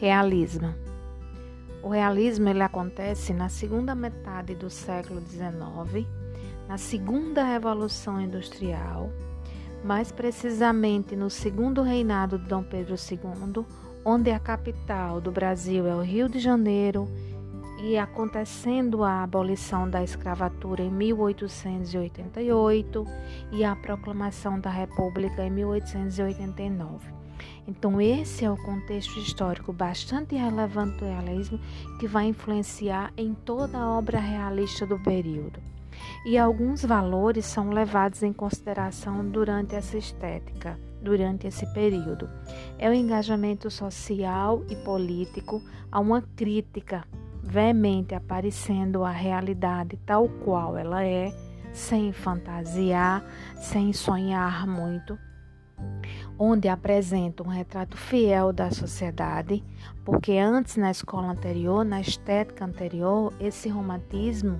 Realismo. O realismo ele acontece na segunda metade do século XIX, na segunda revolução industrial, mais precisamente no segundo reinado de Dom Pedro II, onde a capital do Brasil é o Rio de Janeiro e acontecendo a abolição da escravatura em 1888 e a proclamação da República em 1889. Então, esse é o contexto histórico bastante relevante do realismo que vai influenciar em toda a obra realista do período. E alguns valores são levados em consideração durante essa estética, durante esse período. É o engajamento social e político a uma crítica veemente aparecendo a realidade tal qual ela é, sem fantasiar, sem sonhar muito onde apresenta um retrato fiel da sociedade, porque antes na escola anterior, na estética anterior, esse romantismo,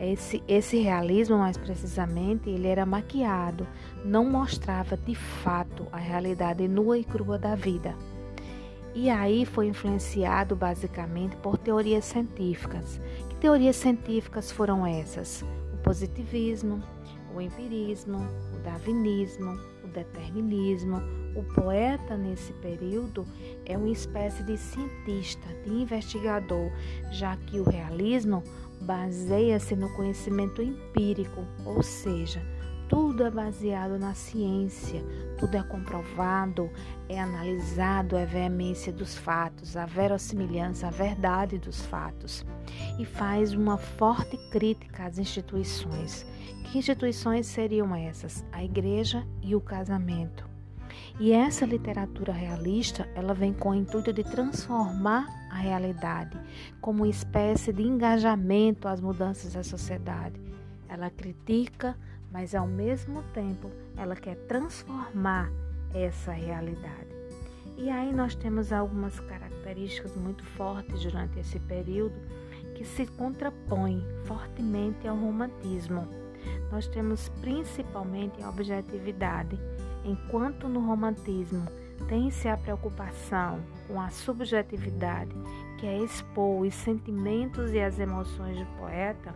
esse, esse realismo mais precisamente, ele era maquiado, não mostrava de fato a realidade nua e crua da vida. E aí foi influenciado basicamente por teorias científicas. Que teorias científicas foram essas? O positivismo, o empirismo, o darwinismo, determinismo. O poeta, nesse período, é uma espécie de cientista, de investigador, já que o realismo baseia-se no conhecimento empírico, ou seja, tudo é baseado na ciência, tudo é comprovado, é analisado, é veemência dos fatos, a verossimilhança, a verdade dos fatos. E faz uma forte crítica às instituições. Que instituições seriam essas? A igreja e o casamento. E essa literatura realista, ela vem com o intuito de transformar a realidade como uma espécie de engajamento às mudanças da sociedade. Ela critica, mas ao mesmo tempo ela quer transformar essa realidade. E aí nós temos algumas características muito fortes durante esse período que se contrapõem fortemente ao romantismo. Nós temos principalmente a objetividade, enquanto no romantismo tem-se a preocupação com a subjetividade, que é expor os sentimentos e as emoções do poeta,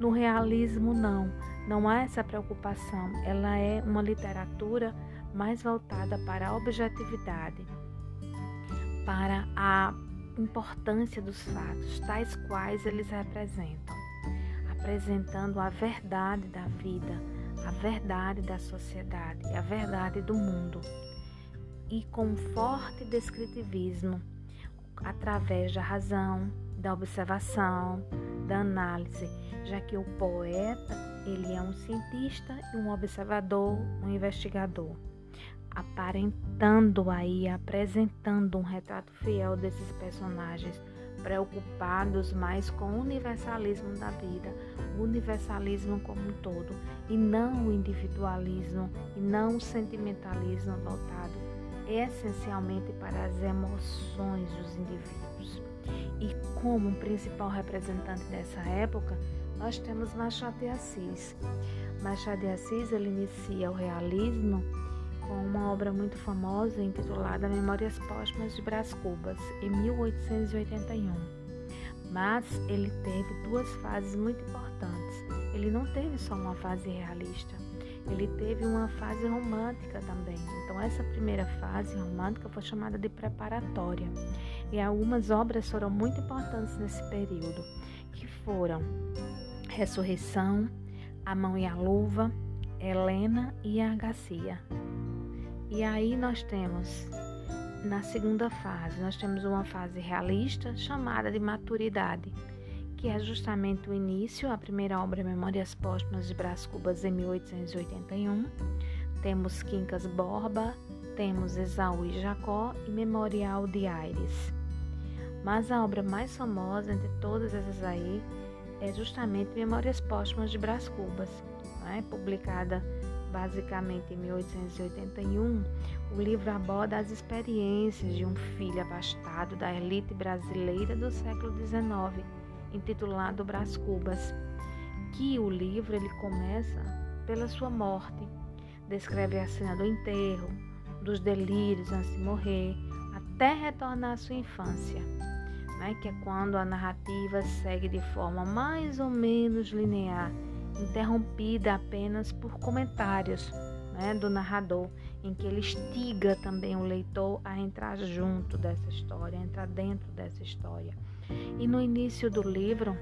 no realismo não. Não há essa preocupação, ela é uma literatura mais voltada para a objetividade, para a importância dos fatos, tais quais eles representam, apresentando a verdade da vida, a verdade da sociedade, a verdade do mundo, e com forte descritivismo, através da razão, da observação, da análise, já que o poeta ele é um cientista e um observador, um investigador, aparentando aí, apresentando um retrato fiel desses personagens, preocupados mais com o universalismo da vida, o universalismo como um todo, e não o individualismo, e não o sentimentalismo voltado essencialmente para as emoções. Como principal representante dessa época, nós temos Machado de Assis. Machado de Assis ele inicia o realismo com uma obra muito famosa intitulada Memórias Póstumas de Brás Cubas, em 1881. Mas ele teve duas fases muito importantes. Ele não teve só uma fase realista, ele teve uma fase romântica também. Então, essa primeira fase romântica foi chamada de preparatória. E algumas obras foram muito importantes nesse período, que foram Ressurreição, A Mão e a Luva, Helena e a Garcia. E aí nós temos, na segunda fase, nós temos uma fase realista chamada de maturidade, que é justamente o início, a primeira obra Memórias Póstumas de Brás Cubas em 1881. Temos Quincas Borba, temos Esaú e Jacó e Memorial de Aires. Mas a obra mais famosa entre todas essas aí é justamente Memórias Póstumas de Brás Cubas, né? publicada basicamente em 1881. O livro aborda as experiências de um filho abastado da elite brasileira do século XIX, intitulado Brás Cubas, que o livro ele começa pela sua morte, descreve a cena do enterro, dos delírios antes de morrer, até retornar à sua infância, né? que é quando a narrativa segue de forma mais ou menos linear, interrompida apenas por comentários né, do narrador, em que ele instiga também o leitor a entrar junto dessa história, a entrar dentro dessa história. E no início do livro,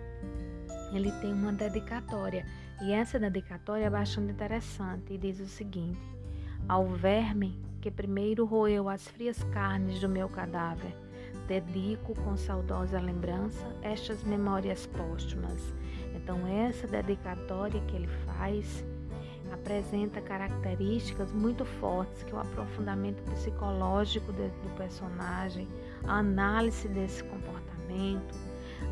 ele tem uma dedicatória, e essa dedicatória é bastante interessante e diz o seguinte: Ao verme que primeiro roeu as frias carnes do meu cadáver, dedico com saudosa lembrança estas memórias póstumas. Então, essa dedicatória que ele faz apresenta características muito fortes, que é o aprofundamento psicológico do personagem, a análise desse comportamento,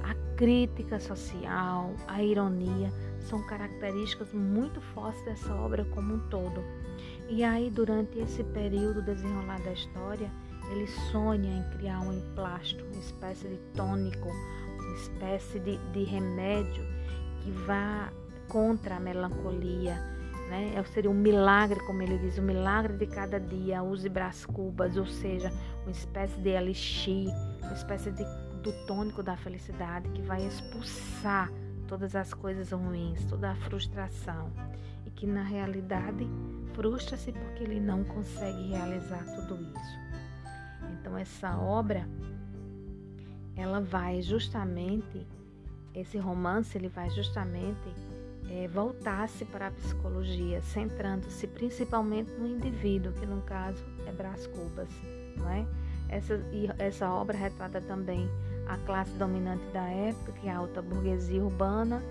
a crítica social, a ironia, são características muito fortes dessa obra como um todo. E aí, durante esse período desenrolar da história, ele sonha em criar um emplasto, uma espécie de tônico, uma espécie de, de remédio que vá contra a melancolia, né? É, seria um milagre, como ele diz, o um milagre de cada dia, use Brás Cubas, ou seja, uma espécie de elixir, uma espécie de, do tônico da felicidade que vai expulsar todas as coisas ruins, toda a frustração. E que na realidade frustra-se porque ele não consegue realizar tudo isso. Então essa obra ela vai justamente esse romance ele vai justamente é, voltasse para a psicologia, centrando-se principalmente no indivíduo, que no caso é Brás Cubas, não é? Essa, e essa obra retrata também a classe dominante da época, que é a alta burguesia urbana,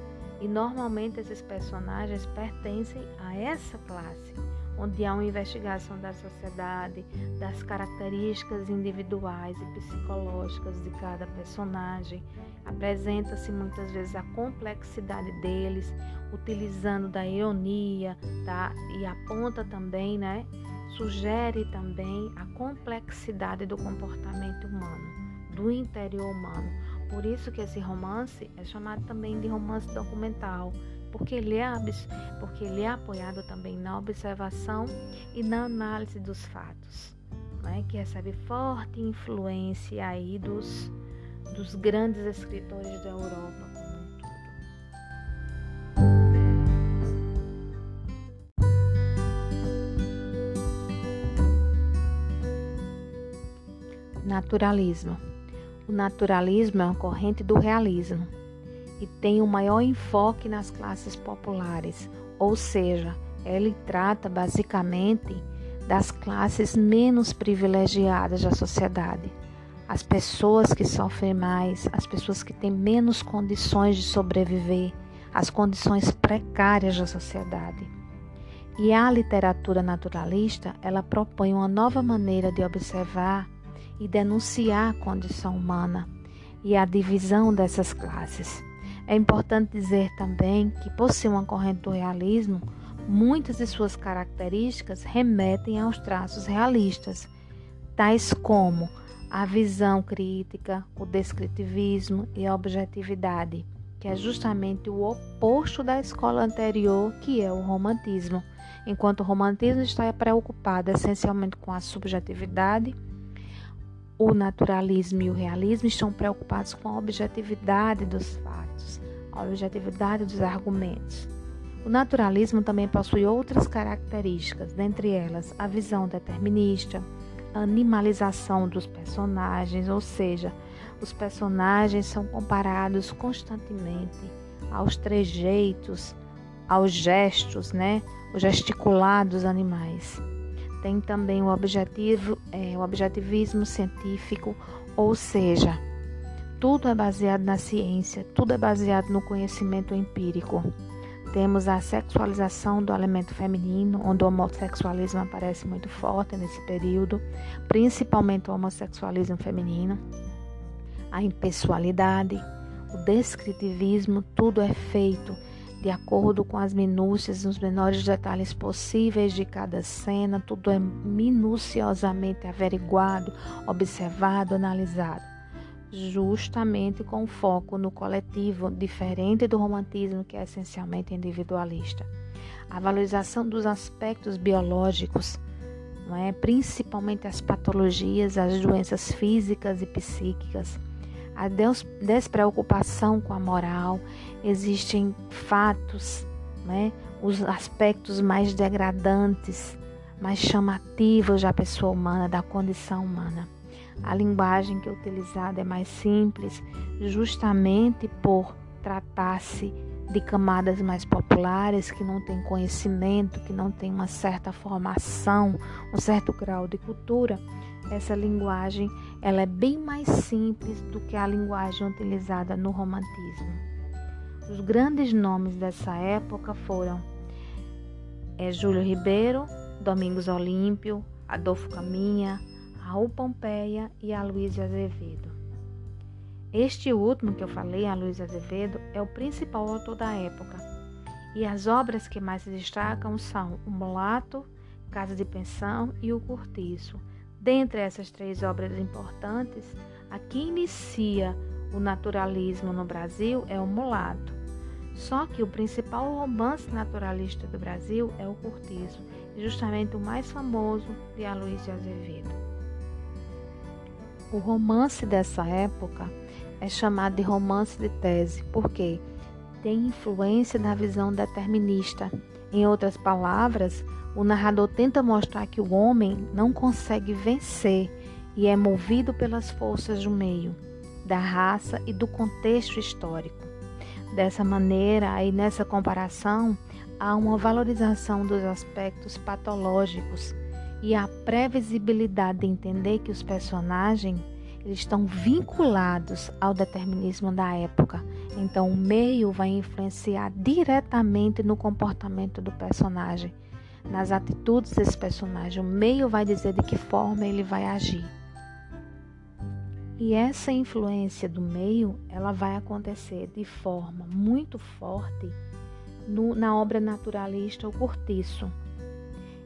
e normalmente esses personagens pertencem a essa classe, onde há uma investigação da sociedade, das características individuais e psicológicas de cada personagem. Apresenta-se muitas vezes a complexidade deles, utilizando da ironia, tá? E aponta também, né? Sugere também a complexidade do comportamento humano, do interior humano. Por isso que esse romance é chamado também de romance documental, porque ele é, porque ele é apoiado também na observação e na análise dos fatos, né? que recebe forte influência aí dos, dos grandes escritores da Europa Naturalismo. O naturalismo é uma corrente do realismo e tem o um maior enfoque nas classes populares, ou seja, ele trata basicamente das classes menos privilegiadas da sociedade. As pessoas que sofrem mais, as pessoas que têm menos condições de sobreviver, as condições precárias da sociedade. E a literatura naturalista, ela propõe uma nova maneira de observar e denunciar a condição humana e a divisão dessas classes. É importante dizer também que, por ser uma corrente do realismo, muitas de suas características remetem aos traços realistas, tais como a visão crítica, o descritivismo e a objetividade, que é justamente o oposto da escola anterior, que é o romantismo. Enquanto o romantismo está preocupado essencialmente com a subjetividade, o naturalismo e o realismo estão preocupados com a objetividade dos fatos, a objetividade dos argumentos. O naturalismo também possui outras características, dentre elas a visão determinista, a animalização dos personagens, ou seja, os personagens são comparados constantemente aos trejeitos, aos gestos, né? Os gesticulados animais tem também o objetivo, é, o objetivismo científico, ou seja, tudo é baseado na ciência, tudo é baseado no conhecimento empírico. Temos a sexualização do elemento feminino, onde o homossexualismo aparece muito forte nesse período, principalmente o homossexualismo feminino, a impessoalidade, o descritivismo, tudo é feito de acordo com as minúcias, os menores detalhes possíveis de cada cena, tudo é minuciosamente averiguado, observado, analisado, justamente com foco no coletivo, diferente do romantismo que é essencialmente individualista. A valorização dos aspectos biológicos não é? principalmente as patologias, as doenças físicas e psíquicas, a despreocupação com a moral, existem fatos, né? os aspectos mais degradantes, mais chamativos da pessoa humana, da condição humana. A linguagem que é utilizada é mais simples, justamente por tratar-se de camadas mais populares que não têm conhecimento, que não têm uma certa formação, um certo grau de cultura. Essa linguagem ela é bem mais simples do que a linguagem utilizada no romantismo. Os grandes nomes dessa época foram é, Júlio Ribeiro, Domingos Olímpio, Adolfo Caminha, Raul Pompeia e Aloysio Azevedo. Este último que eu falei, Aloysio Azevedo, é o principal autor da época. E as obras que mais se destacam são O Mulato, Casa de Pensão e O Cortiço. Dentre essas três obras importantes, a que inicia o naturalismo no Brasil é O Mulato. Só que o principal romance naturalista do Brasil é O Cortiço, e justamente o mais famoso de Aloysio Azevedo. O romance dessa época é chamado de romance de tese, porque tem influência da visão determinista. Em outras palavras, o narrador tenta mostrar que o homem não consegue vencer e é movido pelas forças do meio, da raça e do contexto histórico. Dessa maneira, aí nessa comparação, há uma valorização dos aspectos patológicos e a previsibilidade de entender que os personagens eles estão vinculados ao determinismo da época. Então, o meio vai influenciar diretamente no comportamento do personagem, nas atitudes desse personagem. O meio vai dizer de que forma ele vai agir. E essa influência do meio, ela vai acontecer de forma muito forte no, na obra naturalista O Cortiço.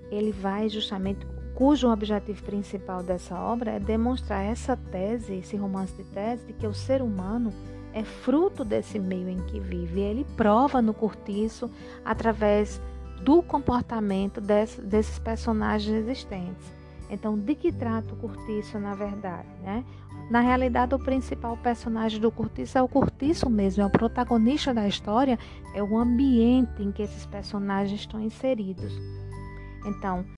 Ele vai justamente cujo objetivo principal dessa obra é demonstrar essa tese, esse romance de tese, de que o ser humano é fruto desse meio em que vive. Ele prova no cortiço através do comportamento desse, desses personagens existentes. Então, de que trata o cortiço na verdade? Né? Na realidade, o principal personagem do cortiço é o cortiço mesmo, é o protagonista da história, é o ambiente em que esses personagens estão inseridos. Então,